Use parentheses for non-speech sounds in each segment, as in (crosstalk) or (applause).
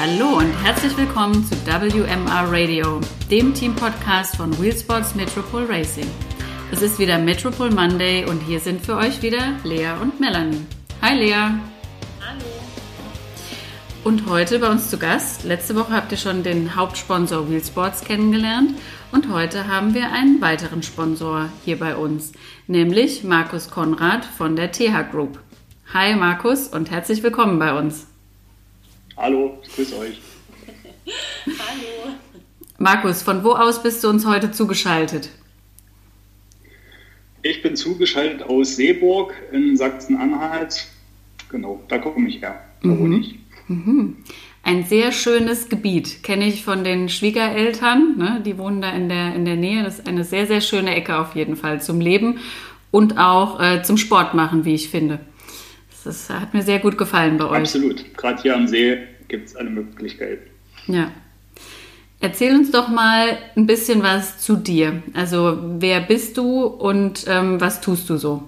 Hallo und herzlich willkommen zu WMR Radio, dem Team-Podcast von Wheelsports Metropol Racing. Es ist wieder Metropol Monday und hier sind für euch wieder Lea und Melanie. Hi Lea. Hallo. Und heute bei uns zu Gast. Letzte Woche habt ihr schon den Hauptsponsor Wheelsports kennengelernt und heute haben wir einen weiteren Sponsor hier bei uns, nämlich Markus Konrad von der TH Group. Hi Markus und herzlich willkommen bei uns. Hallo, ich grüße euch. (laughs) Hallo. Markus, von wo aus bist du uns heute zugeschaltet? Ich bin zugeschaltet aus Seeburg in Sachsen-Anhalt. Genau, da komme ich her. Da Mhm. wohne ich. Ein sehr schönes Gebiet, kenne ich von den Schwiegereltern. Ne? Die wohnen da in der, in der Nähe. Das ist eine sehr, sehr schöne Ecke auf jeden Fall zum Leben und auch äh, zum Sport machen, wie ich finde. Das ist, hat mir sehr gut gefallen bei euch. Absolut. Gerade hier am See gibt es alle Möglichkeiten. Ja. Erzähl uns doch mal ein bisschen was zu dir. Also, wer bist du und ähm, was tust du so?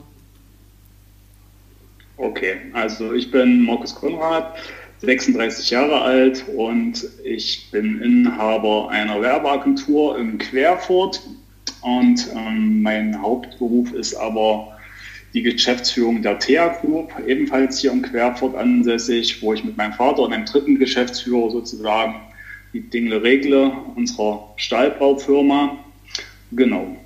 Okay, also ich bin Markus Konrad, 36 Jahre alt und ich bin Inhaber einer Werbeagentur in Querfurt und ähm, mein Hauptberuf ist aber die Geschäftsführung der TEA Group, ebenfalls hier in Querfurt ansässig, wo ich mit meinem Vater und einem dritten Geschäftsführer sozusagen die Dinge regle, unserer Stahlbaufirma. Genau.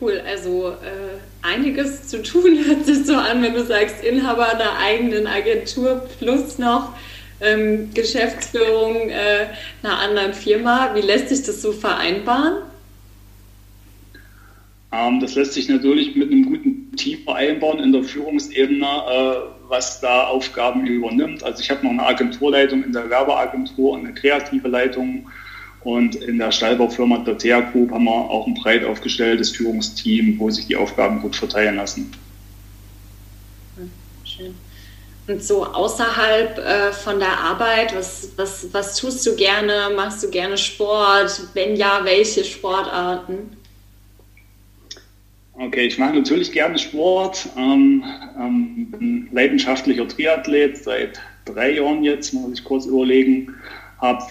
Cool, also äh, einiges zu tun (laughs) hört sich so an, wenn du sagst, Inhaber einer eigenen Agentur plus noch ähm, Geschäftsführung äh, einer anderen Firma. Wie lässt sich das so vereinbaren? Ähm, das lässt sich natürlich mit einem guten Team vereinbaren in der Führungsebene, äh, was da Aufgaben übernimmt. Also ich habe noch eine Agenturleitung in der Werbeagentur und eine kreative Leitung. Und in der Stallbaufirma der TEA Group haben wir auch ein breit aufgestelltes Führungsteam, wo sich die Aufgaben gut verteilen lassen. Schön. Und so außerhalb äh, von der Arbeit, was, was, was tust du gerne? Machst du gerne Sport? Wenn ja, welche Sportarten? Okay, ich mache natürlich gerne Sport, ähm, ähm, bin leidenschaftlicher Triathlet seit drei Jahren jetzt, muss ich kurz überlegen, habe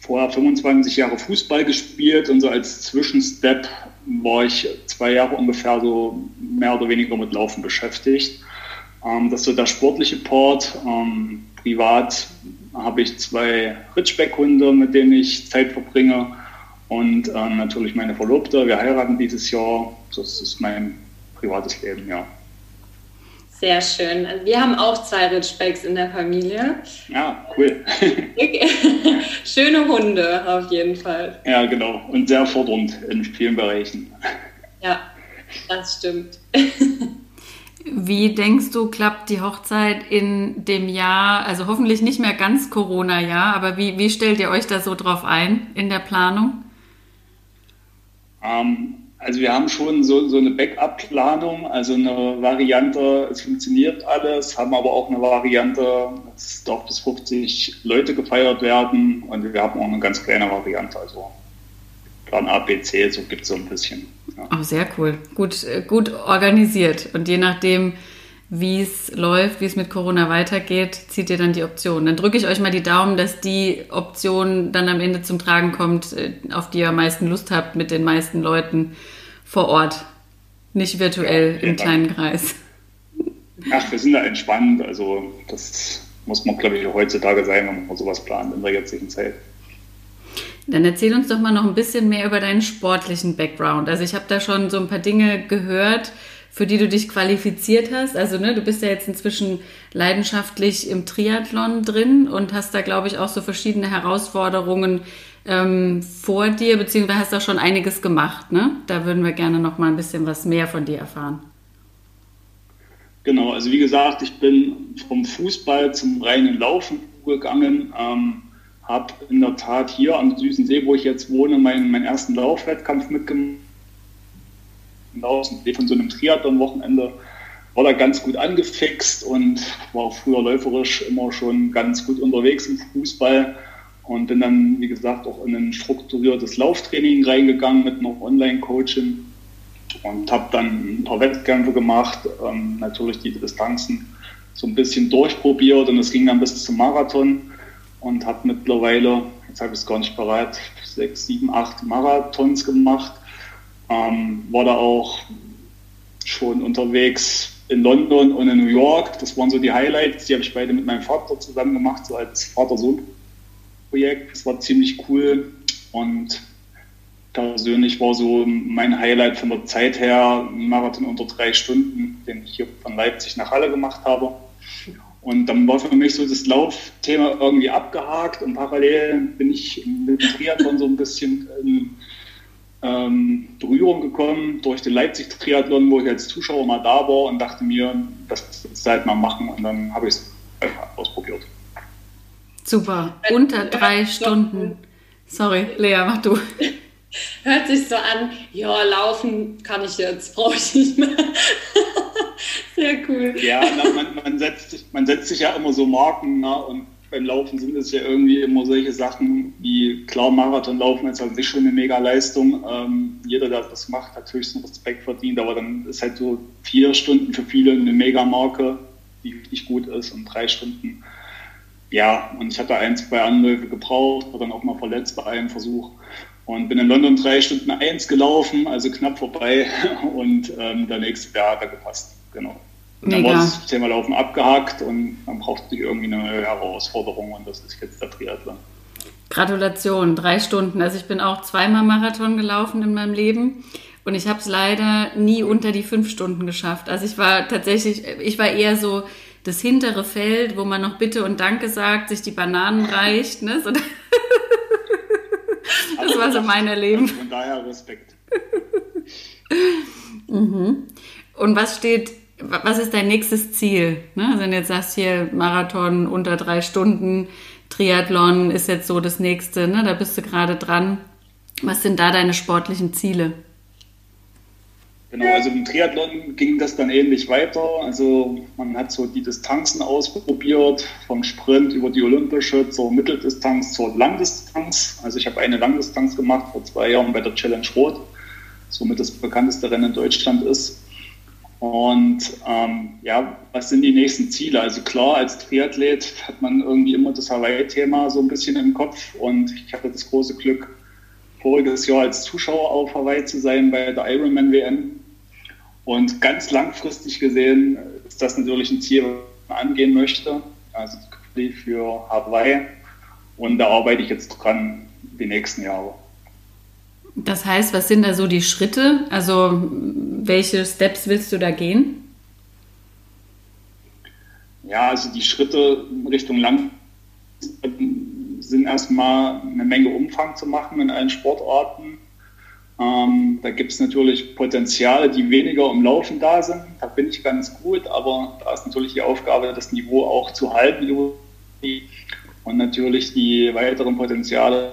vorher 25 Jahre Fußball gespielt und so als Zwischenstep war ich zwei Jahre ungefähr so mehr oder weniger mit Laufen beschäftigt. Ähm, das ist so der sportliche Part. Ähm, privat habe ich zwei Ritschbeck-Hunde, mit denen ich Zeit verbringe und äh, natürlich meine Verlobte. Wir heiraten dieses Jahr. Das ist mein privates Leben, ja. Sehr schön. Wir haben auch zwei Ritschbecks in der Familie. Ja, cool. (laughs) Schöne Hunde auf jeden Fall. ja, genau. Und sehr fordernd in vielen Bereichen. Ja, das stimmt. (laughs) Wie denkst du, klappt die Hochzeit in dem Jahr, also hoffentlich nicht mehr ganz Corona-Jahr, aber wie, wie stellt ihr euch da so drauf ein in der Planung? Ähm, also wir haben schon so, so eine Backup-Planung, also eine Variante, es funktioniert alles, haben aber auch eine Variante, es darf bis 50 Leute gefeiert werden und wir haben auch eine ganz kleine Variante, also Plan A, B, C, so gibt es so ein bisschen. Ja. Oh, sehr cool. Gut, äh, gut organisiert. Und je nachdem, wie es läuft, wie es mit Corona weitergeht, zieht ihr dann die Option. Dann drücke ich euch mal die Daumen, dass die Option dann am Ende zum Tragen kommt, äh, auf die ihr am meisten Lust habt, mit den meisten Leuten vor Ort. Nicht virtuell im Ja. kleinen Kreis. Ach, wir sind da entspannt, also das muss man, glaube ich, heutzutage sein, wenn man sowas plant in der jetzigen Zeit. Dann erzähl uns doch mal noch ein bisschen mehr über deinen sportlichen Background. Also ich habe da schon so ein paar Dinge gehört, für die du dich qualifiziert hast. Also ne, du bist ja jetzt inzwischen leidenschaftlich im Triathlon drin und hast da, glaube ich, auch so verschiedene Herausforderungen ähm, vor dir, beziehungsweise hast da schon einiges gemacht. Ne? Da würden wir gerne noch mal ein bisschen was mehr von dir erfahren. Genau, also wie gesagt, ich bin vom Fußball zum reinen Laufen gegangen, ähm, habe in der Tat hier am Süßen See, wo ich jetzt wohne, meinen, meinen ersten Laufwettkampf mitgemacht. Von so einem Triathlon-Wochenende war da ganz gut angefixt und war früher läuferisch immer schon ganz gut unterwegs im Fußball und bin dann, wie gesagt, auch in ein strukturiertes Lauftraining reingegangen mit noch Online-Coaching und habe dann ein paar Wettkämpfe gemacht, ähm, natürlich die Distanzen so ein bisschen durchprobiert und es ging dann bis zum Marathon und habe mittlerweile, jetzt habe ich es gar nicht bereit, sechs, sieben, acht Marathons gemacht. Ähm, war da auch schon unterwegs in London und in New York. Das waren so die Highlights. Die habe ich beide mit meinem Vater zusammen gemacht, so als Vater-Sohn-Projekt. Das war ziemlich cool und persönlich war so mein Highlight von der Zeit her ein Marathon unter drei Stunden, den ich hier von Leipzig nach Halle gemacht habe. Und dann war für mich so das Laufthema irgendwie abgehakt und parallel bin ich mit Triathlon so ein bisschen in ähm, Berührung gekommen durch den Leipzig-Triathlon, wo ich als Zuschauer mal da war und dachte mir, das ist halt mal machen und dann habe ich es ausprobiert. Super, unter drei Stunden. Sorry, Lea, mach du. (laughs) Hört sich so an, ja, laufen kann ich jetzt, (laughs) brauche ich nicht mehr. (laughs) Sehr cool. Ja, na, man, man, setzt sich, man setzt sich ja immer so Marken na, und beim Laufen sind es ja irgendwie immer solche Sachen wie, klar, Marathonlaufen ist halt nicht schon eine mega Leistung. Ähm, jeder, der das macht, hat höchsten Respekt verdient, aber dann ist halt so vier Stunden für viele eine Mega-Marke, die richtig gut ist und drei Stunden. Ja, und ich hatte ein, zwei Anläufe gebraucht, war dann auch mal verletzt bei einem Versuch und bin in London drei Stunden eins gelaufen, also knapp vorbei (laughs) und ähm, der nächste Jahr hat er gepasst, genau. Und dann war das Thema Laufen abgehakt und dann brauchte ich irgendwie eine neue Herausforderung und das ist jetzt der Triathlon. Gratulation, drei Stunden. Also ich bin auch zweimal Marathon gelaufen in meinem Leben und ich habe es leider nie unter die fünf Stunden geschafft. Also ich war tatsächlich, ich war eher so das hintere Feld, wo man noch Bitte und Danke sagt, sich die Bananen reicht. Ne? So, (laughs) das war so mein Erleben. Von daher Respekt. mhm. Und was steht, was ist dein nächstes Ziel? Ne? Also wenn du jetzt sagst hier Marathon unter drei Stunden, Triathlon ist jetzt so das nächste, ne? da bist du gerade dran. Was sind da deine sportlichen Ziele? Genau, also im Triathlon ging das dann ähnlich weiter. Also man hat so die Distanzen ausprobiert, vom Sprint über die Olympische zur Mitteldistanz zur Langdistanz. Also ich habe eine Langdistanz gemacht vor zwei Jahren bei der Challenge Rot, somit das bekannteste Rennen in Deutschland ist. Und ähm, ja, was sind die nächsten Ziele? Also klar, als Triathlet hat man irgendwie immer das Hawaii-Thema so ein bisschen im Kopf. Und ich hatte das große Glück, voriges Jahr als Zuschauer auf Hawaii zu sein bei der Ironman WM. Und ganz langfristig gesehen ist das natürlich ein Ziel, was man angehen möchte. Also für Hawaii. Und da arbeite ich jetzt dran die nächsten Jahre. Das heißt, was sind da so die Schritte? Also welche Steps willst du da gehen? Ja, also die Schritte Richtung Lang sind erstmal eine Menge Umfang zu machen in allen Sportarten. Ähm, da gibt es natürlich Potenziale, die weniger im Laufen da sind. Da bin ich ganz gut, aber da ist natürlich die Aufgabe, das Niveau auch zu halten. Und natürlich die weiteren Potenziale,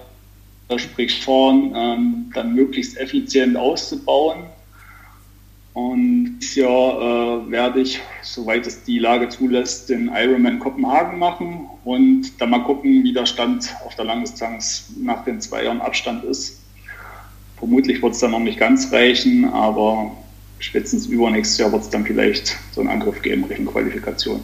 sprich vorn, ähm, dann möglichst effizient auszubauen. Und dieses Jahr äh, werde ich, soweit es die Lage zulässt, den Ironman Kopenhagen machen und dann mal gucken, wie der Stand auf der Langdistanz nach den zwei Jahren Abstand ist. Vermutlich wird es dann noch nicht ganz reichen, aber spätestens übernächstes Jahr wird es dann vielleicht so einen Angriff geben Richtung Qualifikation.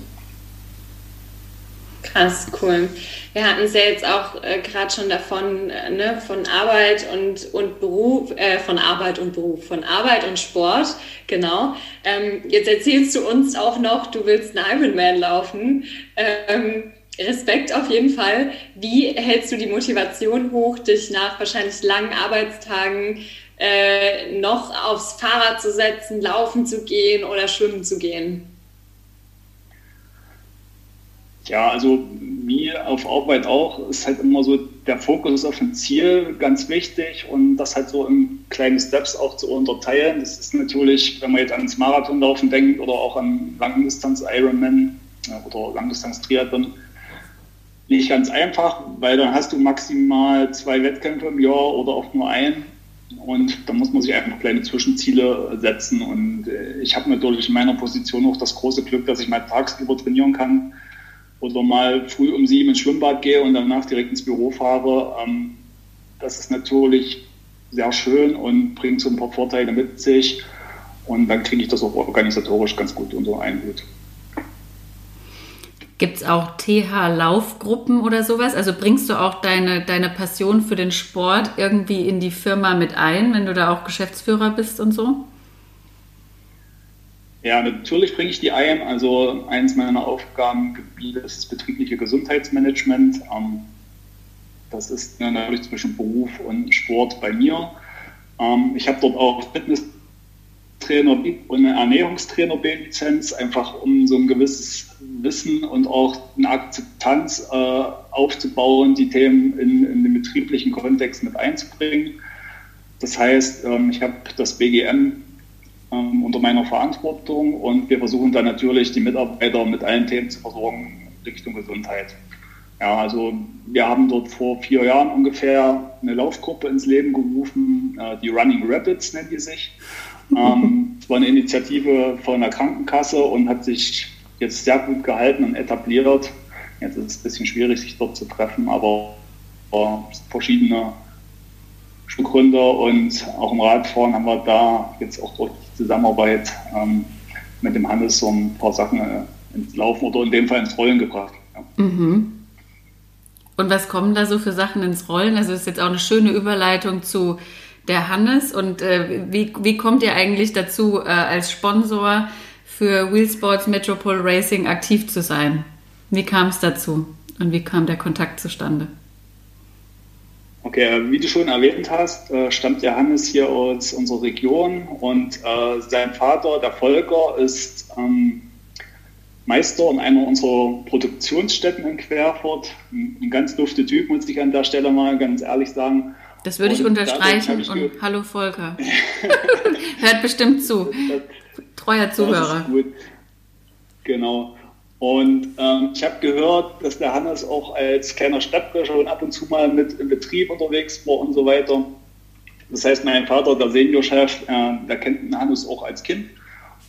Krass, cool. Wir hatten es ja jetzt auch äh, gerade schon davon, äh, ne, von Arbeit und, und Beruf, äh, von Arbeit und Beruf, von Arbeit und Sport, genau. Ähm, jetzt erzählst du uns auch noch, du willst einen Ironman laufen. Ähm, Respekt auf jeden Fall. Wie hältst du die Motivation hoch, dich nach wahrscheinlich langen Arbeitstagen äh, noch aufs Fahrrad zu setzen, laufen zu gehen oder schwimmen zu gehen? Ja, also mir auf Arbeit auch ist halt immer so der Fokus auf ein Ziel ganz wichtig und das halt so in kleine Steps auch zu unterteilen. Das ist natürlich, wenn man jetzt ans Marathonlaufen denkt oder auch an Langdistanz Ironman oder Langdistanz Triathlon, nicht ganz einfach, weil dann hast du maximal zwei Wettkämpfe im Jahr oder auch nur einen. Und da muss man sich einfach kleine Zwischenziele setzen. Und äh, ich habe natürlich in meiner Position auch das große Glück, dass ich mal tagsüber trainieren kann oder mal früh um sieben ins Schwimmbad gehe und danach direkt ins Büro fahre. Ähm, das ist natürlich sehr schön und bringt so ein paar Vorteile mit sich. Und dann kriege ich das auch organisatorisch ganz gut unter einen Hut. Gibt es auch TH-Laufgruppen oder sowas? Also bringst du auch deine, deine Passion für den Sport irgendwie in die Firma mit ein, wenn du da auch Geschäftsführer bist und so? Ja, natürlich bringe ich die ein. Also eins meiner Aufgabengebiete ist das betriebliche Gesundheitsmanagement. Ähm, das ist natürlich zwischen Beruf und Sport bei mir. Ähm, ich habe dort auch Fitness Trainer und eine Ernährungstrainer B-Lizenz, einfach um so ein gewisses Wissen und auch eine Akzeptanz äh, aufzubauen, die Themen in, in, den betrieblichen Kontext mit einzubringen. Das heißt, ähm, ich habe das BGM unter meiner Verantwortung und wir versuchen dann natürlich die Mitarbeiter mit allen Themen zu versorgen Richtung Gesundheit. Ja, also wir haben dort vor vier Jahren ungefähr eine Laufgruppe ins Leben gerufen, äh, die Running Rapids nennt die sich. Ähm, (laughs) es war eine Initiative von der Krankenkasse und hat sich jetzt sehr gut gehalten und etabliert. Jetzt ist es ein bisschen schwierig, sich dort zu treffen, aber verschiedene Gründer und auch im Radfahren haben wir da jetzt auch durch Zusammenarbeit ähm, mit dem Hannes so ein paar Sachen äh, ins Laufen oder in dem Fall ins Rollen gebracht. Ja. Mhm. Und was kommen da so für Sachen ins Rollen? Also das ist jetzt auch eine schöne Überleitung zu der Hannes. Und äh, wie, wie kommt ihr eigentlich dazu, äh, als Sponsor für Wheelsports Metropole Racing aktiv zu sein? Wie kam es dazu und wie kam der Kontakt zustande? Okay, äh, wie du schon erwähnt hast, äh, stammt der Hannes hier aus unserer Region und äh, sein Vater, der Volker, ist ähm, Meister in einer unserer Produktionsstätten in Querfurt. Ein, ganz dufte Typ, muss ich an der Stelle mal ganz ehrlich sagen. Das würde ich unterstreichen ich und hallo Volker. (laughs) Hört bestimmt zu. Treuer Zuhörer. Gut. Genau. Und ähm, ich habe gehört, dass der Hannes auch als kleiner Stadtbürger schon ab und zu mal mit im Betrieb unterwegs war und so weiter. Das heißt, mein Vater, der Seniorchef, äh, der kennt den Hannes auch als Kind.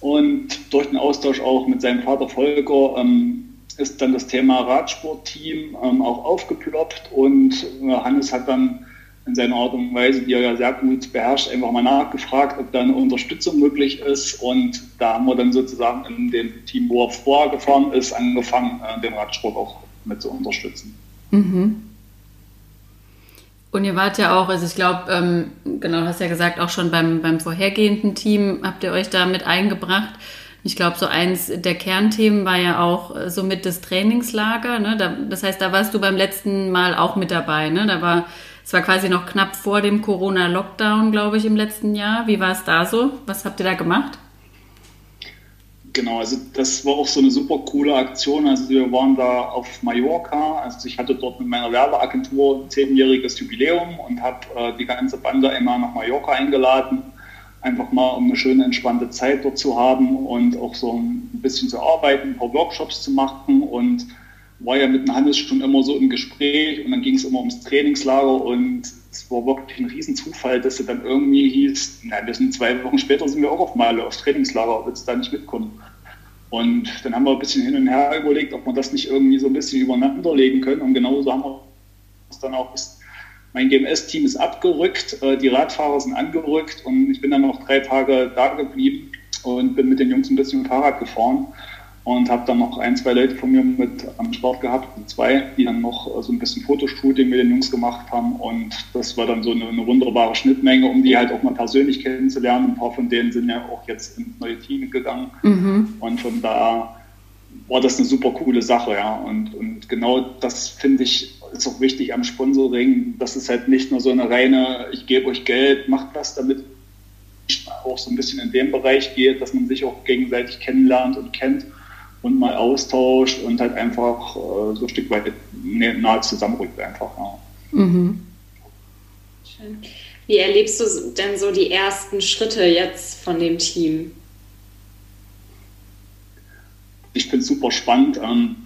Und durch den Austausch auch mit seinem Vater Volker ähm, ist dann das Thema Radsportteam ähm, auch aufgeploppt und äh, Hannes hat dann in seiner Art und Weise, die er ja sehr gut beherrscht, einfach mal nachgefragt, ob da eine Unterstützung möglich ist. Und da haben wir dann sozusagen in dem Team, wo er vorgefahren ist, angefangen, äh, den Radsport auch mit zu unterstützen. Mhm. Und ihr wart ja auch, also ich glaube, ähm, genau, du hast ja gesagt, auch schon beim, beim vorhergehenden Team habt ihr euch da mit eingebracht. Ich glaube, so eins der Kernthemen war ja auch äh, so mit das Trainingslager. Ne? Da, das heißt, da warst du beim letzten Mal auch mit dabei. Ne? Da war es war quasi noch knapp vor dem Corona-Lockdown, glaube ich, im letzten Jahr. Wie war es da so? Was habt ihr da gemacht? Genau, also das war auch so eine super coole Aktion. Also wir waren da auf Mallorca. Also ich hatte dort mit meiner Werbeagentur ein zehnjähriges Jubiläum und habe äh, die ganze Bande immer nach Mallorca eingeladen. Einfach mal, um eine schöne, entspannte Zeit dort zu haben und auch so ein bisschen zu arbeiten, ein paar Workshops zu machen und war ja mit dem Hannes schon immer so im Gespräch und dann ging es immer ums Trainingslager und es war wirklich ein Riesenzufall, dass es dann irgendwie hieß, na, wir sind zwei Wochen später sind wir auch auf Male aufs Trainingslager, ob jetzt da nicht mitkommen. Und dann haben wir ein bisschen hin und her überlegt, ob wir das nicht irgendwie so ein bisschen übereinander legen können und genauso haben wir es dann auch mein GMS-Team ist abgerückt, äh, die Radfahrer sind angerückt und ich bin dann noch drei Tage da geblieben und bin mit den Jungs ein bisschen Fahrrad gefahren und habe dann noch ein, zwei Leute von mir mit am Start gehabt, zwei, die dann noch so ein bisschen Fotoshooting mit den Jungs gemacht haben und das war dann so eine, eine, wunderbare Schnittmenge, um die halt auch mal persönlich kennenzulernen. Ein paar von denen sind ja auch jetzt in neue Teams gegangen mhm. und von da war das eine super coole Sache, ja. Und, und genau das finde ich ist auch wichtig am Sponsoring, dass es halt nicht nur so eine reine, ich gebe euch Geld, macht was damit, auch so ein bisschen in dem Bereich geht, dass man sich auch gegenseitig kennenlernt und kennt und mal austauscht und halt einfach äh, so ein Stück weit nahe zusammenrückt einfach. Ja. Mhm. Schön. Wie erlebst du denn so die ersten Schritte jetzt von dem Team? Ich finde es super spannend. Ähm,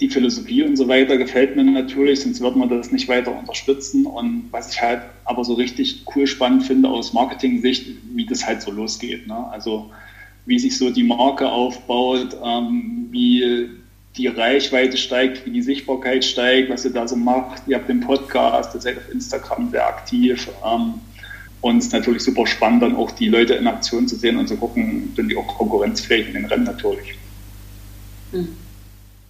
die Philosophie und so weiter gefällt mir natürlich, sonst wird man das nicht weiter unterstützen. Und was ich halt aber so richtig cool spannend finde aus Marketing-Sicht, wie das halt so losgeht. Ne? Also wie sich so die Marke aufbaut, ähm, wie die Reichweite steigt, wie die Sichtbarkeit steigt, was ihr da so macht. Ihr habt den Podcast, ihr seid auf Instagram sehr aktiv. Ähm, und es ist natürlich super spannend, dann auch die Leute in Aktion zu sehen und zu gucken, sind die auch konkurrenzfähig in den Rennen natürlich. Hm.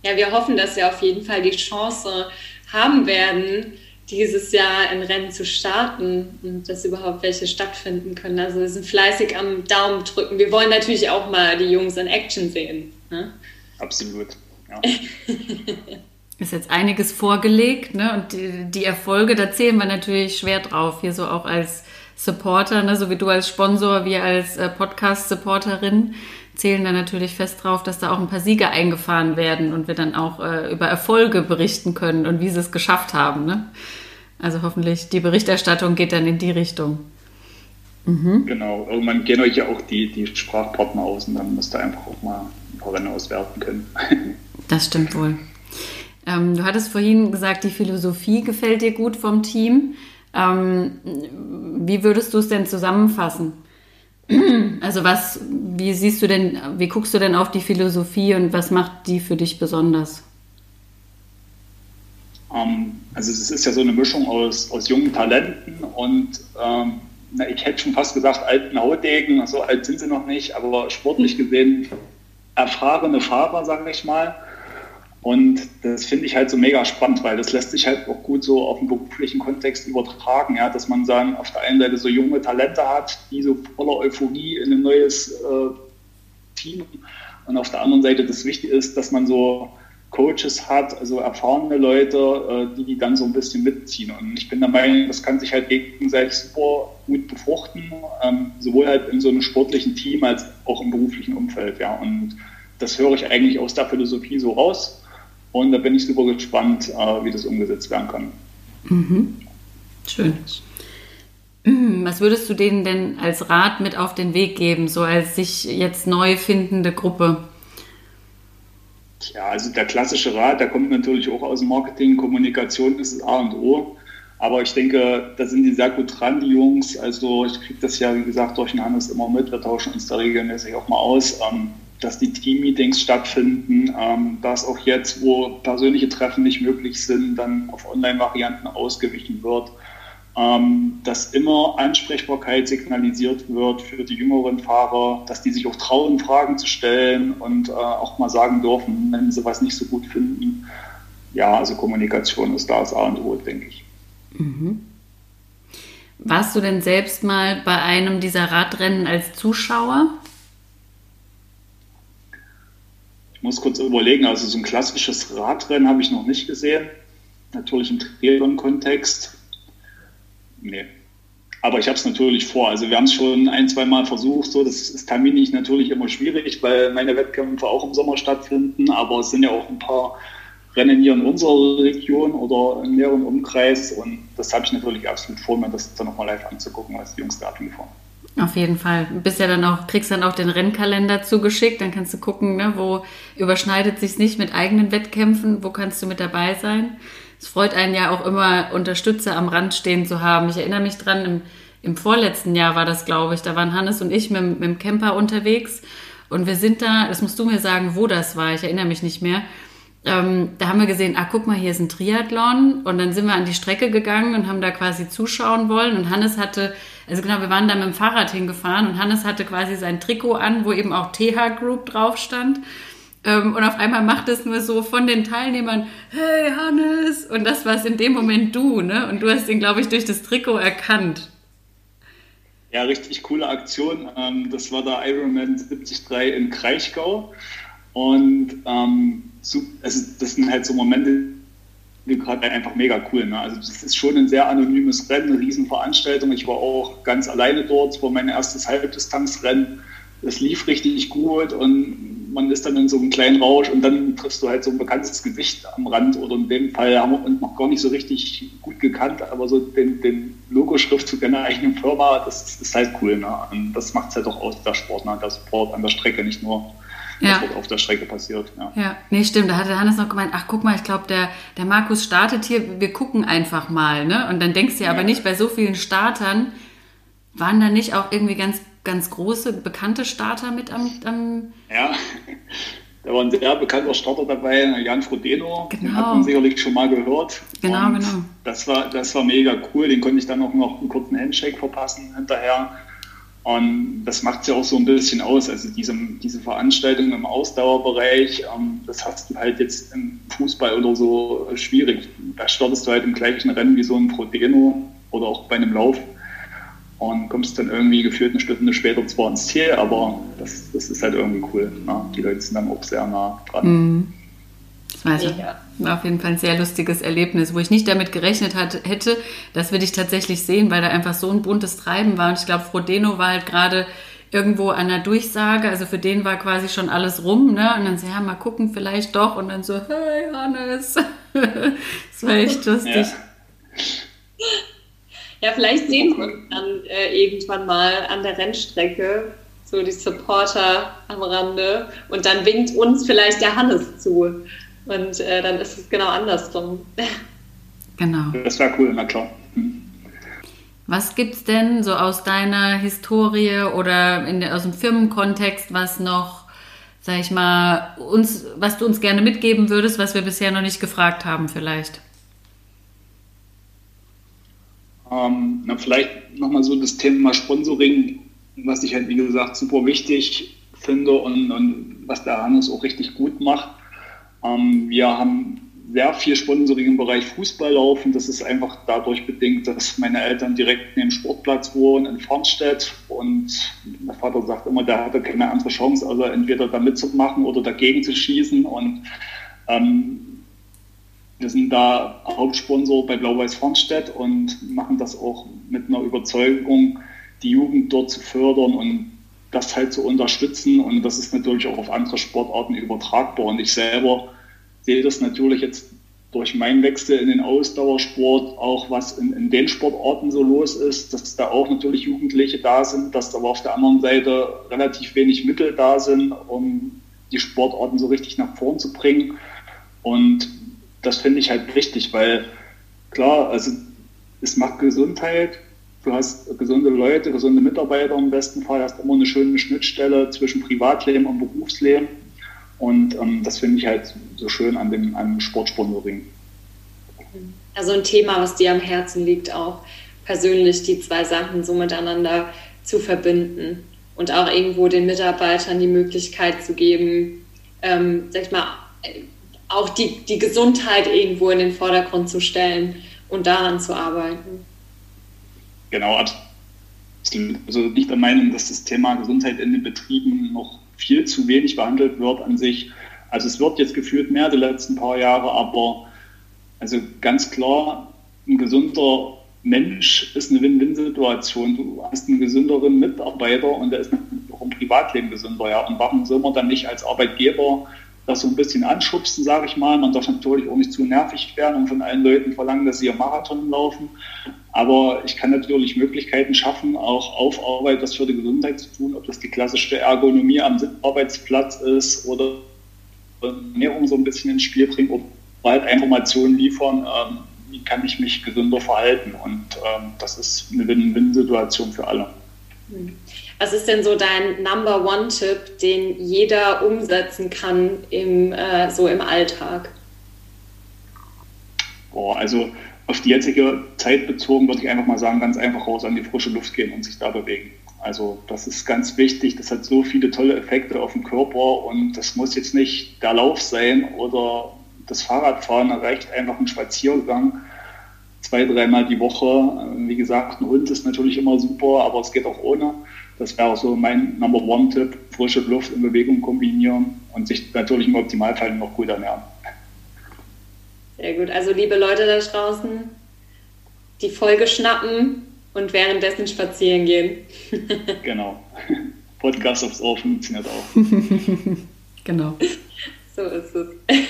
ja, wir hoffen, dass wir auf jeden Fall die Chance haben werden, dieses Jahr ein Rennen zu starten und dass überhaupt welche stattfinden können. Also wir sind fleißig am Daumen drücken. Wir wollen natürlich auch mal die Jungs in Action sehen. Ne? Absolut. Ja. (laughs) ist jetzt einiges vorgelegt, ne? Und die, die, Erfolge, da zählen wir natürlich schwer drauf. Hier so auch als Supporter, ne? so wie du als Sponsor, wir als äh, Podcast-Supporterin zählen da natürlich fest drauf, dass da auch ein paar Siege eingefahren werden und wir dann auch äh, über Erfolge berichten können und wie sie es geschafft haben. Ne? Also hoffentlich die Berichterstattung geht dann in die Richtung. Mhm. Genau, irgendwann gehen euch ja auch die, die Sprachpartner aus und dann müsst ihr einfach auch mal ein paar Rennen auswerten können. (laughs) das stimmt wohl. Ähm, du hattest vorhin gesagt, die Philosophie gefällt dir gut vom Team. Ähm, wie würdest du es denn zusammenfassen? (clears throat) Also was, wie siehst du denn, wie guckst du denn auf die Philosophie und was macht die für dich besonders? Ähm, also es ist ja so eine Mischung aus, aus jungen Talenten und ähm, na, ich hätte schon fast gesagt alten Hautdegen, so alt sind sie noch nicht, aber sportlich gesehen erfahrene Fahrer, sage ich mal. Und das finde ich halt so mega spannend, weil das lässt sich halt auch gut so auf den beruflichen Kontext übertragen, ja, dass man sagen, auf der einen Seite so junge Talente hat, die so voller Euphorie in ein neues äh, Team und auf der anderen Seite das Wichtige ist, dass man so Coaches hat, also erfahrene Leute, äh, die die dann so ein bisschen mitziehen. Und ich bin der Meinung, das kann sich halt gegenseitig super gut befruchten, ähm, sowohl halt in so einem sportlichen Team als auch im beruflichen Umfeld, ja. Und das höre ich eigentlich aus der Philosophie so raus. Und da bin ich super gespannt, äh, wie das umgesetzt werden kann. Mhm. Schön. Mhm. Was würdest du denen denn als Rat mit auf den Weg geben, so als sich jetzt neu findende Gruppe? Ja, also der klassische Rat, der kommt natürlich auch aus dem Marketing, Kommunikation ist das A und O. Aber ich denke, da sind die sehr gut dran, die Jungs. Also ich kriege das ja, wie gesagt, durch den Hannes immer mit. Wir tauschen uns da regelmäßig auch mal aus. Ähm, dass die Team-Meetings stattfinden, ähm, dass auch jetzt, wo persönliche Treffen nicht möglich sind, dann auf Online-Varianten ausgewichen wird, ähm, dass immer Ansprechbarkeit signalisiert wird für die jüngeren Fahrer, dass die sich auch trauen, Fragen zu stellen und äh, auch mal sagen dürfen, wenn sie was nicht so gut finden. Ja, also Kommunikation ist da das A und O, denke ich. Mhm. Warst du denn selbst mal bei einem dieser Radrennen als Zuschauer? Ich muss kurz überlegen, also so ein klassisches Radrennen habe ich noch nicht gesehen. Natürlich im Triathlon-Kontext. Nee. Aber ich habe es natürlich vor. Also wir haben es schon ein, zwei Mal versucht. So, das ist terminlich natürlich immer schwierig, weil meine Wettkämpfe auch im Sommer stattfinden. Aber es sind ja auch ein paar Rennen hier in unserer Region oder im näheren Umkreis. Und das habe ich natürlich absolut vor, mir das dann nochmal live anzugucken, was die Jungs da abgefahren auf jeden Fall. Bist ja dann auch, kriegst dann auch den Rennkalender zugeschickt, dann kannst du gucken, ne, wo überschneidet sich nicht mit eigenen Wettkämpfen, wo kannst du mit dabei sein. Es freut einen ja auch immer, Unterstützer am Rand stehen zu haben. Ich erinnere mich dran, im, im vorletzten Jahr war das, glaube ich, da waren Hannes und ich mit, mit dem Camper unterwegs und wir sind da, das musst du mir sagen, wo das war, ich erinnere mich nicht mehr. Ähm, da haben wir gesehen, ah, guck mal, hier ist ein Triathlon. Und dann sind wir an die Strecke gegangen und haben da quasi zuschauen wollen. Und Hannes hatte also genau, wir waren da mit dem Fahrrad hingefahren und Hannes hatte quasi sein Trikot an, wo eben auch TH Group drauf stand. Ähm, und auf einmal macht es nur so von den Teilnehmern, hey Hannes! Und das war es in dem Moment du, ne? Und du hast ihn, glaube ich, durch das Trikot erkannt. Ja, richtig coole Aktion. Ähm, das war der Ironman 73 in Kraichgau. Und ähm, also das sind halt so Momente, gerade einfach mega cool. Ne? Also das ist schon ein sehr anonymes Rennen, eine Riesenveranstaltung. Ich war auch ganz alleine dort, war mein erstes Halbdistanzrennen. Es lief richtig gut und man ist dann in so einem kleinen Rausch und dann triffst du halt so ein bekanntes Gesicht am Rand oder in dem Fall haben wir uns noch gar nicht so richtig gut gekannt, aber so den, den Logoschriftzug deiner eigenen Firma, das ist halt cool. Ne? Und das macht es halt auch aus, der Sport, ne? der Sport an der Strecke, nicht nur ja. was auf der Strecke passiert. Ja. ja, nee, stimmt. Da hatte Hannes noch gemeint, ach guck mal, ich glaube, der, der Markus startet hier, wir gucken einfach mal. Ne? Und dann denkst du ja, aber nicht bei so vielen Startern, waren da nicht auch irgendwie ganz, ganz große, bekannte Starter mit am... am ja, da war ein sehr bekannter Starter dabei, Jan Frodeno, genau. den hat man sicherlich schon mal gehört. Genau, Und genau. Das war, das war mega cool, den konnte ich dann auch noch einen kurzen Handshake verpassen hinterher. Und das macht es ja auch so ein bisschen aus. Also diese, diese Veranstaltung im Ausdauerbereich, ähm, das hast du halt jetzt im Fußball oder so schwierig. Da startest du halt im gleichen Rennen wie so ein Prodeno oder auch bei einem Lauf und kommst dann irgendwie gefühlt eine Stunde später zwar ins Ziel, aber das, das ist halt irgendwie cool. Ne? Die Leute sind dann auch sehr nah dran. Mhm. Das weiß ich. War auf jeden Fall ein sehr lustiges Erlebnis, wo ich nicht damit gerechnet hat, hätte, dass wir dich tatsächlich sehen, weil da einfach so ein buntes Treiben war. Und ich glaube, Frodeno war halt gerade irgendwo an der Durchsage, also für den war quasi schon alles rum, ne? Und dann so, ja, mal gucken, vielleicht doch. Und dann so, hey, Hannes. (laughs) das war echt lustig. Ja. Ja, vielleicht sehen wir uns dann äh, irgendwann mal an der Rennstrecke, so die Supporter am Rande. Und dann winkt uns vielleicht der Hannes zu. Und äh, dann ist es genau andersrum. Genau. Das wäre cool, na klar. Hm. Was gibt es denn so aus deiner Historie oder in der, aus dem Firmenkontext, was noch, sag ich mal, uns, was du uns gerne mitgeben würdest, was wir bisher noch nicht gefragt haben, vielleicht? Ähm, na, vielleicht nochmal so das Thema Sponsoring, was ich halt, wie gesagt, super wichtig finde und, und was der Hannes auch richtig gut macht. Ähm, wir haben sehr viel Sponsoring im Bereich Fußball laufen. Das ist einfach dadurch bedingt, dass meine Eltern direkt neben dem Sportplatz wohnen in Farnstedt. Und mein Vater sagt immer, der hatte keine andere Chance, also entweder da mitzumachen oder dagegen zu schießen. Und ähm, wir sind da Hauptsponsor bei Blau-Weiß Farnstedt und machen das auch mit einer Überzeugung, die Jugend dort zu fördern und das halt zu unterstützen. Und das ist natürlich auch auf andere Sportarten übertragbar. Und ich selber sehe das natürlich jetzt durch meinen Wechsel in den Ausdauersport auch, was in, in den Sportarten so los ist, dass da auch natürlich Jugendliche da sind, dass aber auf der anderen Seite relativ wenig Mittel da sind, um die Sportarten so richtig nach vorn zu bringen. Und das finde ich halt richtig, weil klar, also es macht Gesundheit. Du hast gesunde Leute, gesunde Mitarbeiter im besten Fall, hast immer eine schöne Schnittstelle zwischen Privatleben und Berufsleben. Und ähm, das finde ich halt so schön an dem, an dem Sportsponsoring. Also ein Thema, was dir am Herzen liegt, auch persönlich die zwei Sachen so miteinander zu verbinden und auch irgendwo den Mitarbeitern die Möglichkeit zu geben, ähm, sag ich mal, auch die, die Gesundheit irgendwo in den Vordergrund zu stellen und daran zu arbeiten. Genau, absolut. Also nicht der Meinung, dass das Thema Gesundheit in den Betrieben noch viel zu wenig behandelt wird an sich. Also es wird jetzt gefühlt mehr die letzten paar Jahre, aber also ganz klar, ein gesunder Mensch ist eine Win-Win-Situation. Du hast einen gesünderen Mitarbeiter und der ist auch im Privatleben gesünder. Ja. Und warum soll man dann nicht als Arbeitgeber das so ein bisschen anschubsen, sage ich mal. Man darf natürlich auch nicht zu nervig werden und von allen Leuten verlangen, dass sie ihr Marathon laufen. Aber ich kann natürlich Möglichkeiten schaffen, auch auf Arbeit was für die Gesundheit zu tun, ob das die klassische Ergonomie am Arbeitsplatz ist oder Ernährung so ein bisschen ins Spiel bringen oder bald Informationen liefern, ähm, wie kann ich mich gesünder verhalten. Und ähm, das ist eine Win-Win-Situation für alle. Mhm. Was ist denn so dein Number One-Tipp, den jeder umsetzen kann im, äh, so im Alltag? Boah, also auf die jetzige Zeit bezogen würde ich einfach mal sagen, ganz einfach raus an die frische Luft gehen und sich da bewegen. Also das ist ganz wichtig. Das hat so viele tolle Effekte auf den Körper und das muss jetzt nicht der Lauf sein oder das Fahrradfahren. Da reicht einfach ein Spaziergang zwei, dreimal die Woche. Wie gesagt, ein Hund ist natürlich immer super, aber es geht auch ohne. Das wäre so mein Number One-Tipp, frische Luft und Bewegung kombinieren und sich natürlich im Optimalfall noch gut ernähren. Sehr gut. Also liebe Leute da draußen, die Folge schnappen und währenddessen spazieren gehen. (laughs) genau. Podcast aufs Ohr funktioniert auch. (laughs) genau. So ist es. (laughs)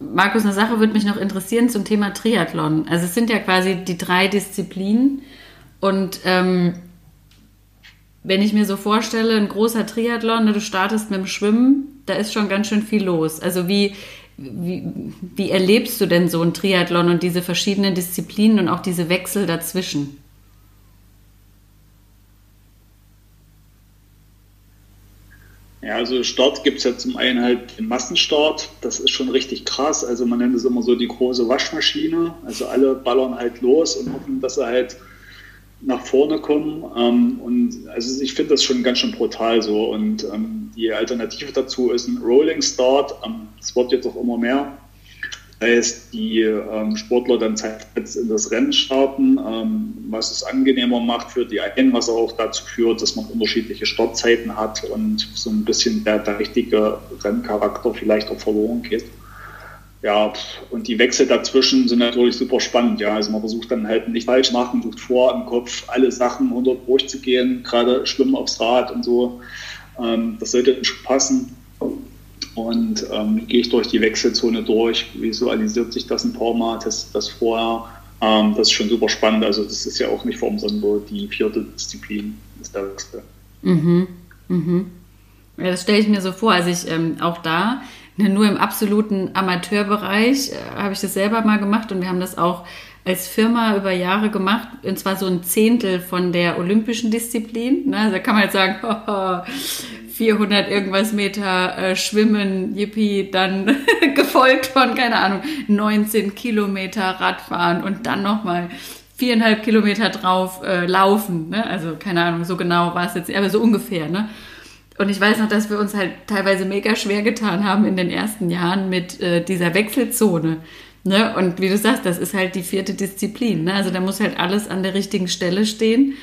Markus, eine Sache würde mich noch interessieren zum Thema Triathlon. Also es sind ja quasi die drei Disziplinen und ähm, wenn ich mir so vorstelle, ein großer Triathlon, ne, du startest mit dem Schwimmen, da ist schon ganz schön viel los. Also wie, wie, wie erlebst du denn so ein Triathlon und diese verschiedenen Disziplinen und auch diese Wechsel dazwischen? Ja, also Start gibt es ja zum einen halt den Massenstart. Das ist schon richtig krass. Also man nennt es immer so die große Waschmaschine. Also alle ballern halt los und hoffen, dass sie halt nach vorne kommen. Ähm, und also ich finde das schon ganz schön brutal so. Und ähm, die Alternative dazu ist ein Rolling Start. Ähm, das wird jetzt auch immer mehr. Das heißt, die ähm, Sportler dann zeitversetzt in das Rennen starten, ähm, was es angenehmer macht für die einen, was auch dazu führt, dass man unterschiedliche Startzeiten hat und so ein bisschen der, der richtige Renncharakter vielleicht auch verloren geht ja, und die Wechsel dazwischen sind natürlich super spannend. Ja, also man versucht dann halt nicht falsch machen, sucht vor im Kopf alle Sachen 100 durchzugehen, gerade schlimm aufs Rad und so. Ähm, das sollte nicht passen. Und ähm, gehe ich durch die Wechselzone durch, visualisiert sich das ein paar Mal, das, das vorher. Ähm, das ist schon super spannend. Also das ist ja auch nicht vom Sonbo die vierte Disziplin, ist der Wechsel. Mhm. Mhm. Ja, das stelle ich mir so vor. Also ich ähm, auch da nur im absoluten Amateurbereich äh, habe ich das selber mal gemacht und wir haben das auch als Firma über Jahre gemacht, und zwar so ein Zehntel von der olympischen Disziplin. Ne? Also da kann man jetzt sagen, (laughs) oh, 400 irgendwas Meter äh, Schwimmen, yippie, dann (laughs) gefolgt von, keine Ahnung, 19 Kilometer Radfahren und dann nochmal viereinhalb Kilometer drauf äh, laufen. Ne? Also keine Ahnung, so genau war es jetzt, aber so ungefähr. Ne? Und ich weiß noch, dass wir uns halt teilweise mega schwer getan haben in den ersten Jahren mit äh, dieser Wechselzone. Ne? Und wie du sagst, das ist halt die vierte Disziplin. Ne? Also da muss halt alles an der richtigen Stelle stehen.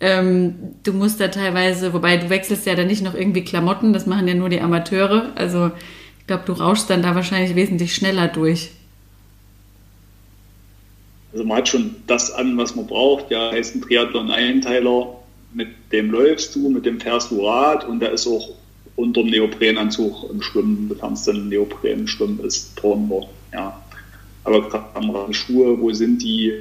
Ähm, du musst da teilweise, wobei du wechselst ja dann nicht noch irgendwie Klamotten, das machen ja nur die Amateure. Also ich glaube, du rauschst dann da wahrscheinlich wesentlich schneller durch. Also man hat schon das an, was man braucht. Ja, heißt ein Triathlon-Einteiler mit dem läufst du, mit dem fährst du Rad und der ist auch unter dem Neoprenanzug im Schwimmen, du kannst dann Neopren schwimmen, ist drunter, ja. Aber gerade am Schuhe, wo sind die?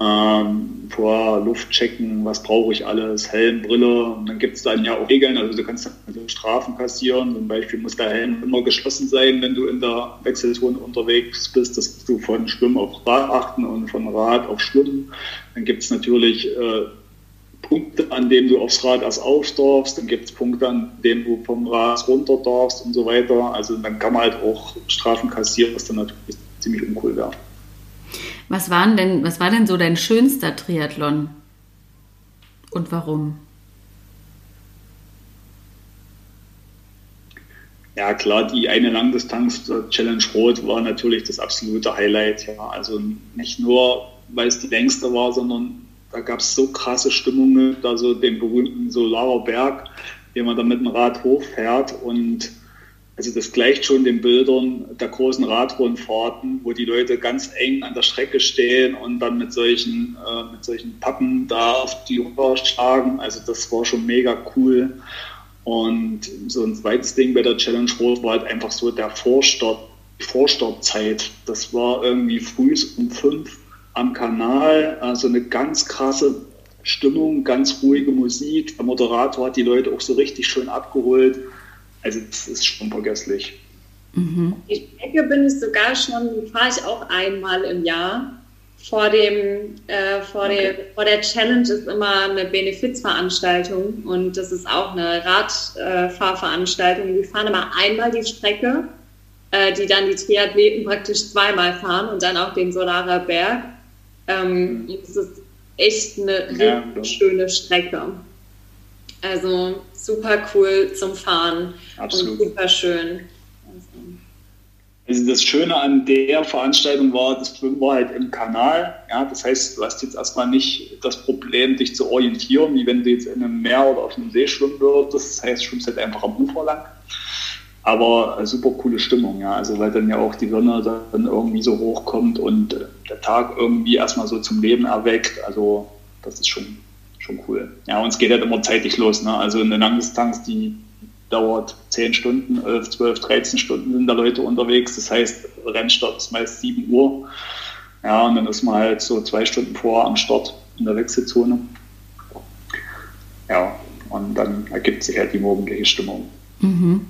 Ähm, vor Luft checken, was brauche ich alles, Helm, Brille. Und dann gibt es dann ja auch Regeln, also du kannst dann Strafen kassieren. Zum Beispiel muss der Helm immer geschlossen sein, wenn du in der Wechselzone unterwegs bist, dass du von Schwimmen auf Rad achten und von Rad auf Schwimmen. Dann gibt es natürlich äh, Punkte, an denen du aufs Rad erst auf darfst, dann gibt es Punkte, an denen du vom Rad runter darfst und so weiter. Also dann kann man halt auch Strafen kassieren, was dann natürlich ziemlich uncool wäre. Was, waren denn, was war denn so dein schönster Triathlon? Und warum? Ja, klar, die eine Langdistanz Challenge Rot war natürlich das absolute Highlight. Ja. Also nicht nur, weil es die längste war, sondern da gab es so krasse Stimmungen, da so den berühmten Solarer Berg, den man da mit dem Rad hochfährt und also das gleicht schon den Bildern der großen Radrundfahrten, wo die Leute ganz eng an der Strecke stehen und dann mit solchen, äh, mit solchen Pappen da auf die Rüber schlagen. Also das war schon mega cool. Und so ein zweites Ding bei der Challenge Rot war halt einfach so der Vorstart, Vorstartzeit. Das war irgendwie früh um fünf am Kanal, also eine ganz krasse Stimmung, ganz ruhige Musik. Der Moderator hat die Leute auch so richtig schön abgeholt. Also das ist schon vergesslich. Mhm. Die Strecke bin ich sogar schon, fahre ich auch einmal im Jahr. Vor, dem, äh, vor, okay. der, vor der Challenge ist immer eine Benefizveranstaltung und das ist auch eine Radfahrveranstaltung. Äh, Wir fahren immer einmal die Strecke, äh, die dann die Triathleten praktisch zweimal fahren und dann auch den Solarer Berg. Ähm, es ist echt eine ja, schöne Strecke. Also super cool zum Fahren Absolut. und super schön. Also das Schöne an der Veranstaltung war, das Schwimmen war halt im Kanal. Ja, das heißt, du hast jetzt erstmal nicht das Problem, dich zu orientieren, wie wenn du jetzt in einem Meer oder auf einem See schwimmen würdest. Das heißt, du schwimmst halt einfach am Ufer lang. Aber super coole Stimmung, ja. Also weil dann ja auch die Sonne dann irgendwie so hochkommt und äh, der Tag irgendwie erstmal so zum Leben erweckt. Also das ist schon, schon cool. Ja, und es geht halt immer zeitig los. Ne? Also eine Langdistanz, die dauert 10 Stunden, 11, 12, 13 Stunden sind da Leute unterwegs. Das heißt, Rennstart ist meist 7 Uhr. Ja, und dann ist man halt so zwei Stunden vor am Start in der Wechselzone. Ja, und dann ergibt sich halt die morgendliche Stimmung. Mhm.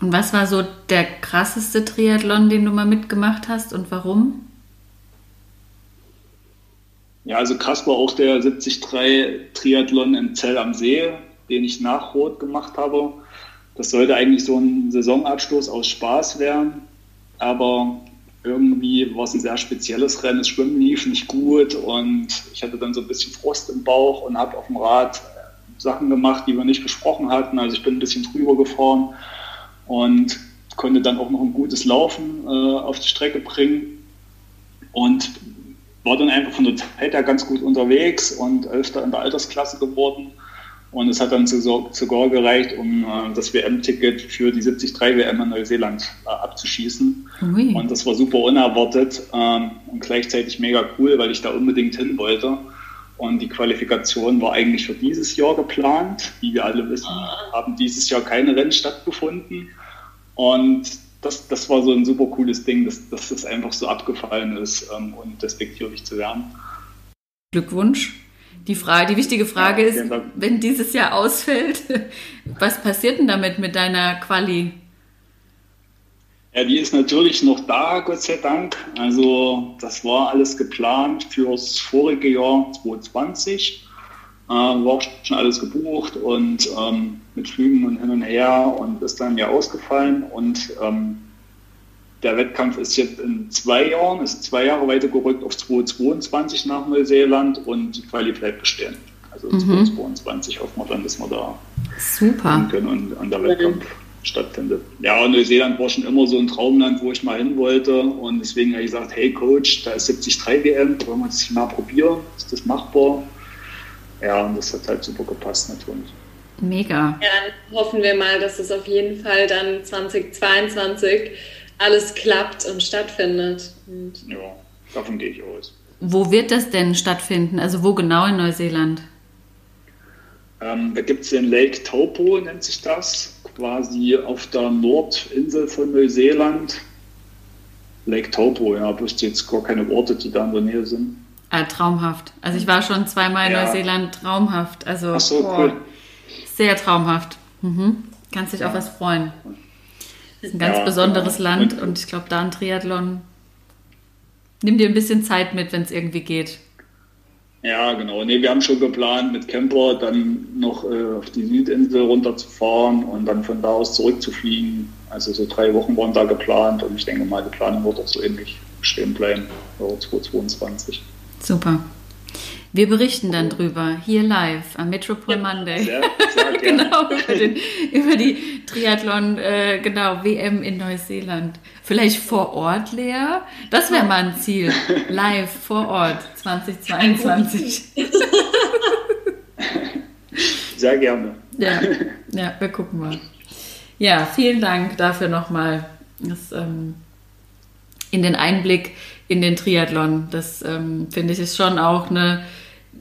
Und was war so der krasseste Triathlon, den du mal mitgemacht hast und warum? Ja, also krass war auch der 73 Triathlon in Zell am See, den ich nach Rot gemacht habe. Das sollte eigentlich so ein Saisonabschluss aus Spaß werden, aber irgendwie war es ein sehr spezielles Rennen. Das Schwimmen lief nicht gut und ich hatte dann so ein bisschen Frost im Bauch und habe auf dem Rad Sachen gemacht, die wir nicht besprochen hatten. Also ich bin ein bisschen drüber gefahren und konnte dann auch noch ein gutes Laufen äh, auf die Strecke bringen und war dann einfach von der Zeit her ganz gut unterwegs und Elfter in der Altersklasse geworden. Und es hat dann sogar gereicht, um äh, das WM-Ticket für die 73 WM in Neuseeland äh, abzuschießen. Ui. Und das war super unerwartet ähm, und gleichzeitig mega cool, weil ich da unbedingt hin wollte. Und die Qualifikation war eigentlich für dieses Jahr geplant. Wie wir alle wissen, haben dieses Jahr keine Rennen stattgefunden. Und das, das war so ein super cooles Ding, dass, dass das einfach so abgefallen ist ähm, und despektierlich zu werden. Glückwunsch. Die, Frage, die wichtige Frage ja, ist, wenn dieses Jahr ausfällt, (laughs) was passiert denn damit mit deiner Quali? Ja, die ist natürlich noch da, Gott sei Dank. Also das war alles geplant fürs vorige Jahr 2020. Äh, war schon alles gebucht und ähm, mit Flügen und hin und her und ist dann ja ausgefallen. Und ähm, der Wettkampf ist jetzt in zwei Jahren, ist zwei Jahre weiter gerückt auf 2022 nach Neuseeland und die Quali bleibt bestehen. Also mhm. 2022 hoffen wir dann, dass wir da Super. können und, und der Wettkampf stattfindet. Ja, Neuseeland war schon immer so ein Traumland, wo ich mal hin wollte. Und deswegen habe ich gesagt, hey Coach, da ist 73 WM, wollen wir das mal probieren? Ist das machbar? Ja, und das hat halt super gepasst natürlich. Mega. Ja, dann hoffen wir mal, dass es auf jeden Fall dann 2022 alles klappt und stattfindet. Und ja, davon gehe ich aus. Wo wird das denn stattfinden? Also wo genau in Neuseeland? Ähm, da gibt es den Lake Taupo, nennt sich das quasi auf der Nordinsel von Neuseeland. Lake Taupo, ja, wüsste jetzt gar keine Orte, die da in der Nähe sind. Ah, traumhaft. Also ich war schon zweimal in ja. Neuseeland, traumhaft. Also Ach so, cool. sehr traumhaft. Mhm. Kannst dich ja. auf was freuen. Das ist ein ganz ja, besonderes genau. Land und ich glaube, da ein Triathlon. Nimm dir ein bisschen Zeit mit, wenn es irgendwie geht. Ja, genau. Nee, wir haben schon geplant, mit Camper dann noch äh, auf die Südinsel runterzufahren und dann von da aus zurückzufliegen. Also so drei Wochen waren da geplant und ich denke mal, die Planung wird auch so ähnlich stehen bleiben, 2022. Super. Wir berichten dann drüber, hier live am Metropol ja, Monday. Sehr, (laughs) sehr genau, über, den, über, die Triathlon, äh, genau, WM in Neuseeland. Vielleicht vor Ort, Lea? Das wäre mal ein Ziel. Live vor Ort 2022. (laughs) Sehr gerne. Ja, ja, wir gucken mal. Ja, vielen Dank dafür nochmal. Das, ähm, in den Einblick in den Triathlon. Das ähm, finde ich ist schon auch eine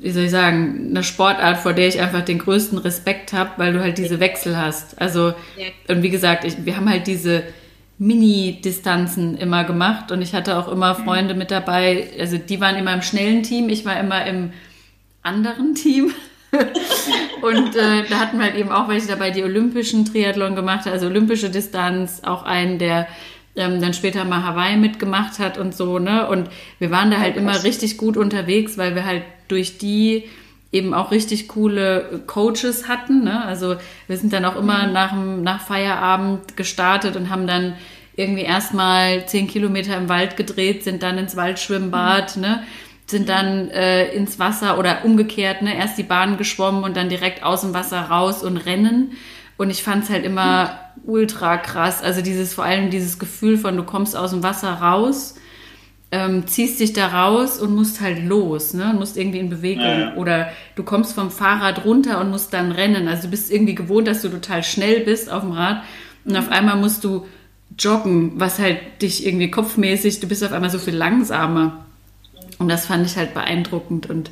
wie soll ich sagen, eine Sportart, vor der ich einfach den größten Respekt habe, weil du halt diese Wechsel hast. Also, ja. und wie gesagt, ich, wir haben halt diese Mini-Distanzen immer gemacht und ich hatte auch immer mhm. Freunde mit dabei, also die waren immer im schnellen Team, ich war immer im anderen Team. (laughs) und äh, da hatten wir halt eben auch welche dabei, die olympischen Triathlon gemacht also olympische Distanz, auch einen, der ähm, dann später mal Hawaii mitgemacht hat und so, ne? Und wir waren da halt ja, immer richtig gut unterwegs, weil wir halt durch die eben auch richtig coole Coaches hatten. Ne? Also wir sind dann auch immer mhm. nach, nach Feierabend gestartet und haben dann irgendwie erstmal zehn Kilometer im Wald gedreht, sind dann ins Waldschwimmbad, mhm. ne? sind dann äh, ins Wasser oder umgekehrt, ne? erst die Bahn geschwommen und dann direkt aus dem Wasser raus und rennen. Und ich fand es halt immer ultra krass. Also dieses, vor allem dieses Gefühl von, du kommst aus dem Wasser raus ähm, ziehst dich da raus und musst halt los, ne? Und musst irgendwie in Bewegung. Ja, ja. Oder du kommst vom Fahrrad runter und musst dann rennen. Also du bist irgendwie gewohnt, dass du total schnell bist auf dem Rad. Und auf einmal musst du joggen, was halt dich irgendwie kopfmäßig, du bist auf einmal so viel langsamer. Und das fand ich halt beeindruckend. Und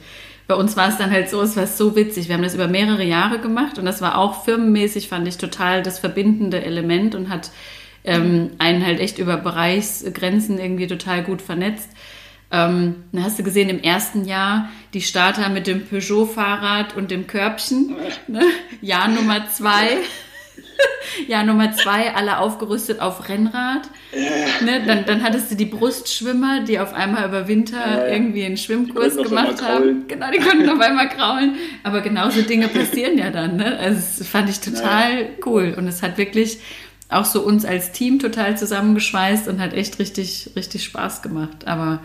bei uns war es dann halt so, es war so witzig. Wir haben das über mehrere Jahre gemacht und das war auch firmenmäßig, fand ich total das verbindende Element und hat ähm, einen halt echt über Bereichsgrenzen irgendwie total gut vernetzt. Ähm, dann hast du gesehen, im ersten Jahr die Starter mit dem Peugeot-Fahrrad und dem Körbchen. Ne? Jahr Nummer zwei. (laughs) Jahr Nummer zwei, alle aufgerüstet auf Rennrad. Ne? Dann, dann hattest du die Brustschwimmer, die auf einmal über Winter ja, irgendwie einen Schwimmkurs gemacht haben. Genau, die konnten auf einmal kraulen. Aber genauso Dinge passieren ja dann. Ne? Also das fand ich total ja. cool. Und es hat wirklich auch so uns als Team total zusammengeschweißt und hat echt richtig, richtig Spaß gemacht. Aber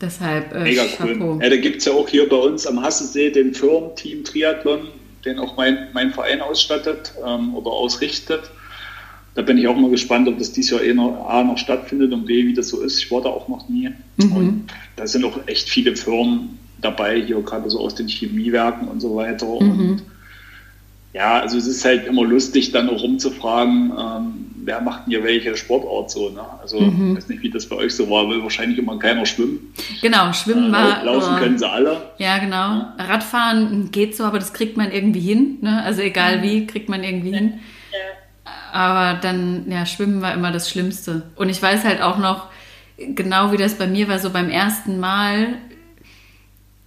deshalb äh, Mega Chapeau. cool. Ja, da gibt es ja auch hier bei uns am Hassensee den Firmenteam Triathlon, den auch mein, mein Verein ausstattet ähm, oder ausrichtet. Da bin ich auch mal gespannt, ob das dieses Jahr eh noch, A noch stattfindet und B, wie das so ist. Ich war da auch noch nie. Mhm. Und da sind auch echt viele Firmen dabei, hier gerade so aus den Chemiewerken und so weiter. Mhm. Und ja, also es ist halt immer lustig, dann auch rumzufragen, ähm, wer macht denn hier welche Sportart so. Ne? Also mhm. ich weiß nicht, wie das bei euch so war, will wahrscheinlich immer keiner schwimmen. Genau, schwimmen äh, war. Laufen oh. können sie alle. Ja, genau. Ja. Radfahren geht so, aber das kriegt man irgendwie hin. Ne? Also egal mhm. wie, kriegt man irgendwie hin. Aber dann, ja, Schwimmen war immer das Schlimmste. Und ich weiß halt auch noch, genau wie das bei mir war, so beim ersten Mal,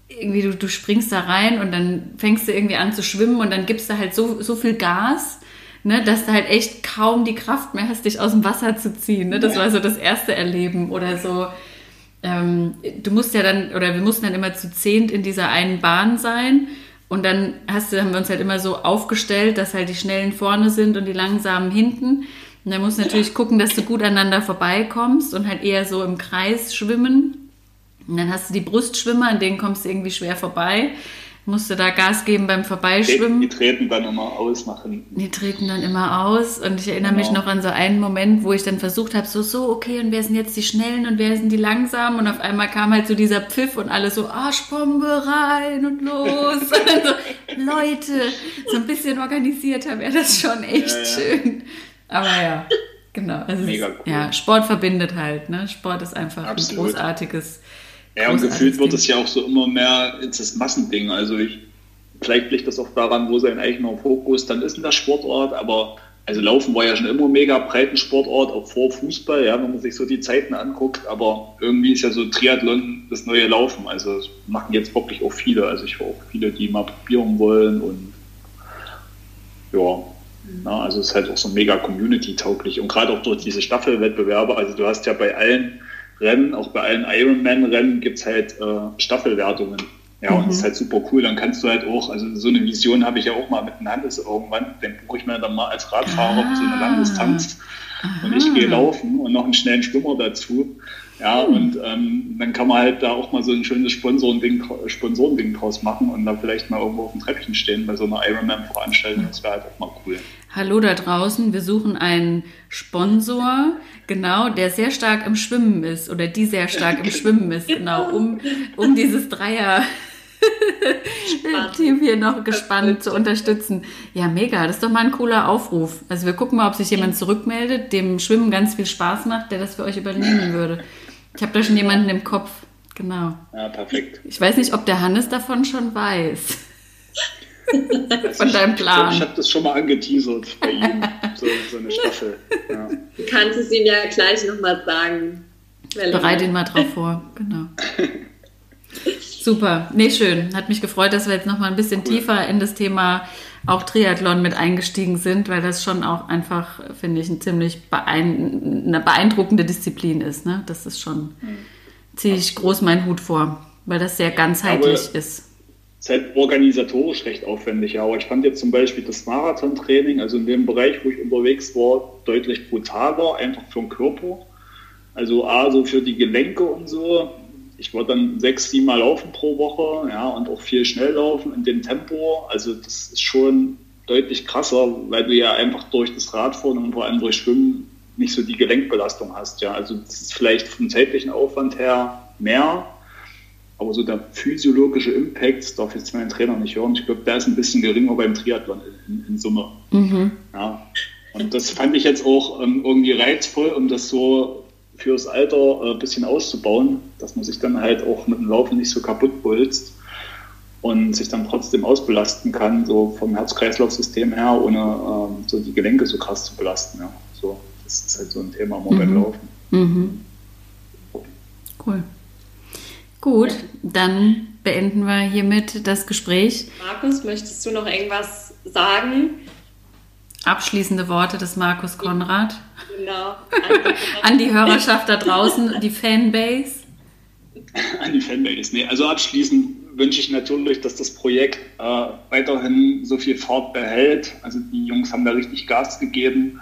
irgendwie du, du springst da rein und dann fängst du irgendwie an zu schwimmen und dann gibst du halt so, so viel Gas, ne, dass du halt echt kaum die Kraft mehr hast, dich aus dem Wasser zu ziehen. Ne? Das war so das erste Erleben oder so. Ähm, du musst ja dann, oder wir mussten dann immer zu zehnt in dieser einen Bahn sein. Und dann hast du, haben wir uns halt immer so aufgestellt, dass halt die Schnellen vorne sind und die Langsamen hinten. Und dann musst du natürlich (laughs) gucken, dass du gut aneinander vorbeikommst und halt eher so im Kreis schwimmen. Und dann hast du die Brustschwimmer, an denen kommst du irgendwie schwer vorbei. Musst du da Gas geben beim Vorbeischwimmen. Die, die treten dann immer aus nach hinten. Die treten dann immer aus. Und ich erinnere genau. mich noch an so einen Moment, wo ich dann versucht habe, so, so, okay, und wer sind jetzt die Schnellen und wer sind die Langsamen? Und auf einmal kam halt so dieser Pfiff und alle so, Arschbombe rein und los. (laughs) und so, Leute, so ein bisschen organisierter wäre das schon echt ja, ja. schön. Aber ja, genau. Also Mega cool. Ja, Sport verbindet halt. Ne? Sport ist einfach Absolut. ein großartiges ja, und gefühlt wird es ja auch so immer mehr ins das Massending. Also ich, vielleicht liegt das auch daran, wo sein eigener Fokus dann ist in der Sportart, aber also Laufen war ja schon immer mega breiten Sportart, auch vor Fußball, ja, wenn man sich so die Zeiten anguckt, aber irgendwie ist ja so Triathlon das neue Laufen. Also das machen jetzt wirklich auch viele. Also ich war auch viele, die mal probieren wollen und ja, na, also es ist halt auch so mega community-tauglich und gerade auch durch diese Staffelwettbewerbe, also du hast ja bei allen Rennen, auch bei allen Ironman-Rennen gibt es halt äh, Staffelwertungen. Ja, mhm. und das ist halt super cool. Dann kannst du halt auch, also so eine Vision habe ich ja auch mal mit einem Handels irgendwann, den buche ich mir dann mal als Radfahrer ah. so eine Langdistanz. Aha. Und ich gehe laufen und noch einen schnellen Schwimmer dazu. Ja, mhm. und ähm, dann kann man halt da auch mal so ein schönes Sponsorending, Sponsorending draus machen und da vielleicht mal irgendwo auf dem Treppchen stehen bei so einer Ironman-Veranstaltung. Das wäre halt auch mal cool. Hallo da draußen, wir suchen einen Sponsor, genau, der sehr stark im Schwimmen ist oder die sehr stark im Schwimmen ist, genau, um, um dieses Dreier. (laughs) Team hier noch gespannt zu unterstützen. Ja, mega. Das ist doch mal ein cooler Aufruf. Also wir gucken mal, ob sich jemand zurückmeldet, dem Schwimmen ganz viel Spaß macht, der das für euch übernehmen würde. Ich habe da schon jemanden im Kopf. Genau. Ja, perfekt. Ich weiß nicht, ob der Hannes davon schon weiß. Von deinem Plan. Ich habe das schon mal angeteasert bei ihm, so, so eine (laughs) Staffel. Ja. Du kannst es ihm ja gleich nochmal sagen. Bereite ihn mal drauf vor, genau. Super, nee, schön. Hat mich gefreut, dass wir jetzt nochmal ein bisschen cool. tiefer in das Thema auch Triathlon mit eingestiegen sind, weil das schon auch einfach, finde ich, ein ziemlich beein eine beeindruckende Disziplin ist. Ne? Das ist schon, mhm. ziehe ich groß meinen Hut vor, weil das sehr ganzheitlich Aber ist. Es ist halt organisatorisch recht aufwendig, aber ich fand jetzt zum Beispiel das Marathon-Training, also in dem Bereich, wo ich unterwegs war, deutlich brutaler, einfach für den Körper. Also A, so für die Gelenke und so, ich war dann sechs, sieben Mal laufen pro Woche, ja, und auch viel schnell laufen in dem Tempo. Also das ist schon deutlich krasser, weil du ja einfach durch das Radfahren und vor allem durch Schwimmen nicht so die Gelenkbelastung hast, ja. Also das ist vielleicht vom zeitlichen Aufwand her mehr, aber so der physiologische Impact, das darf jetzt mein Trainer nicht hören, ich glaube, der ist ein bisschen geringer beim Triathlon in, in Summe. Mhm. Ja. Und das fand ich jetzt auch ähm, irgendwie reizvoll, um das so fürs Alter ein äh, bisschen auszubauen, dass man sich dann halt auch mit dem Laufen nicht so kaputt bolzt und sich dann trotzdem ausbelasten kann, so vom Herz-Kreislauf-System her, ohne ähm, so die Gelenke so krass zu belasten. Ja. So, das ist halt so ein Thema im Moment mhm. Laufen. Mhm. Cool. Gut, dann beenden wir hiermit das Gespräch. Markus, möchtest du noch irgendwas sagen? Abschließende Worte des Markus Konrad. Genau. An die Hörerschaft da draußen, die Fanbase. An die Fanbase. Nee, also abschließend wünsche ich natürlich, dass das Projekt äh, weiterhin so viel Fahrt behält. Also die Jungs haben da richtig Gas gegeben.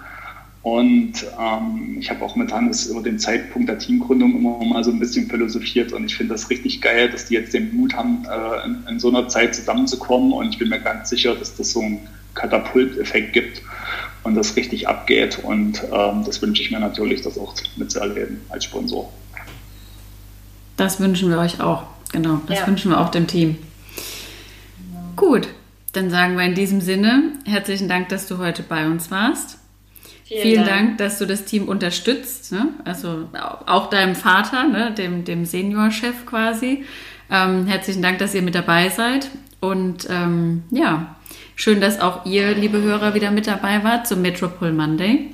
Und ähm, ich habe auch mit Hannes über den Zeitpunkt der Teamgründung immer mal so ein bisschen philosophiert und ich finde das richtig geil, dass die jetzt den Mut haben, äh, in, in, so einer Zeit zusammenzukommen und ich bin mir ganz sicher, dass das so einen Katapulteffekt gibt und das richtig abgeht und ähm, das wünsche ich mir natürlich, das auch mitzuerleben als Sponsor. Das wünschen wir euch auch, genau, das ja. wünschen wir auch dem Team. Gut, dann sagen wir in diesem Sinne herzlichen Dank, dass du heute bei uns warst. Vielen, Vielen Dank. Dank. dass du das Team unterstützt. Ne? Also auch deinem Vater, ne? dem, dem Seniorchef quasi. Ähm, herzlichen Dank, dass ihr mit dabei seid. Und ähm, ja, schön, dass auch ihr, liebe Hörer, wieder mit dabei wart zum Metropol Monday.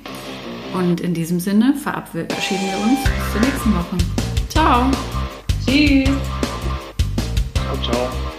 Und in diesem Sinne verabschieden wir uns bis zur nächsten Woche. Ciao. Tschüss. Ciao, ciao.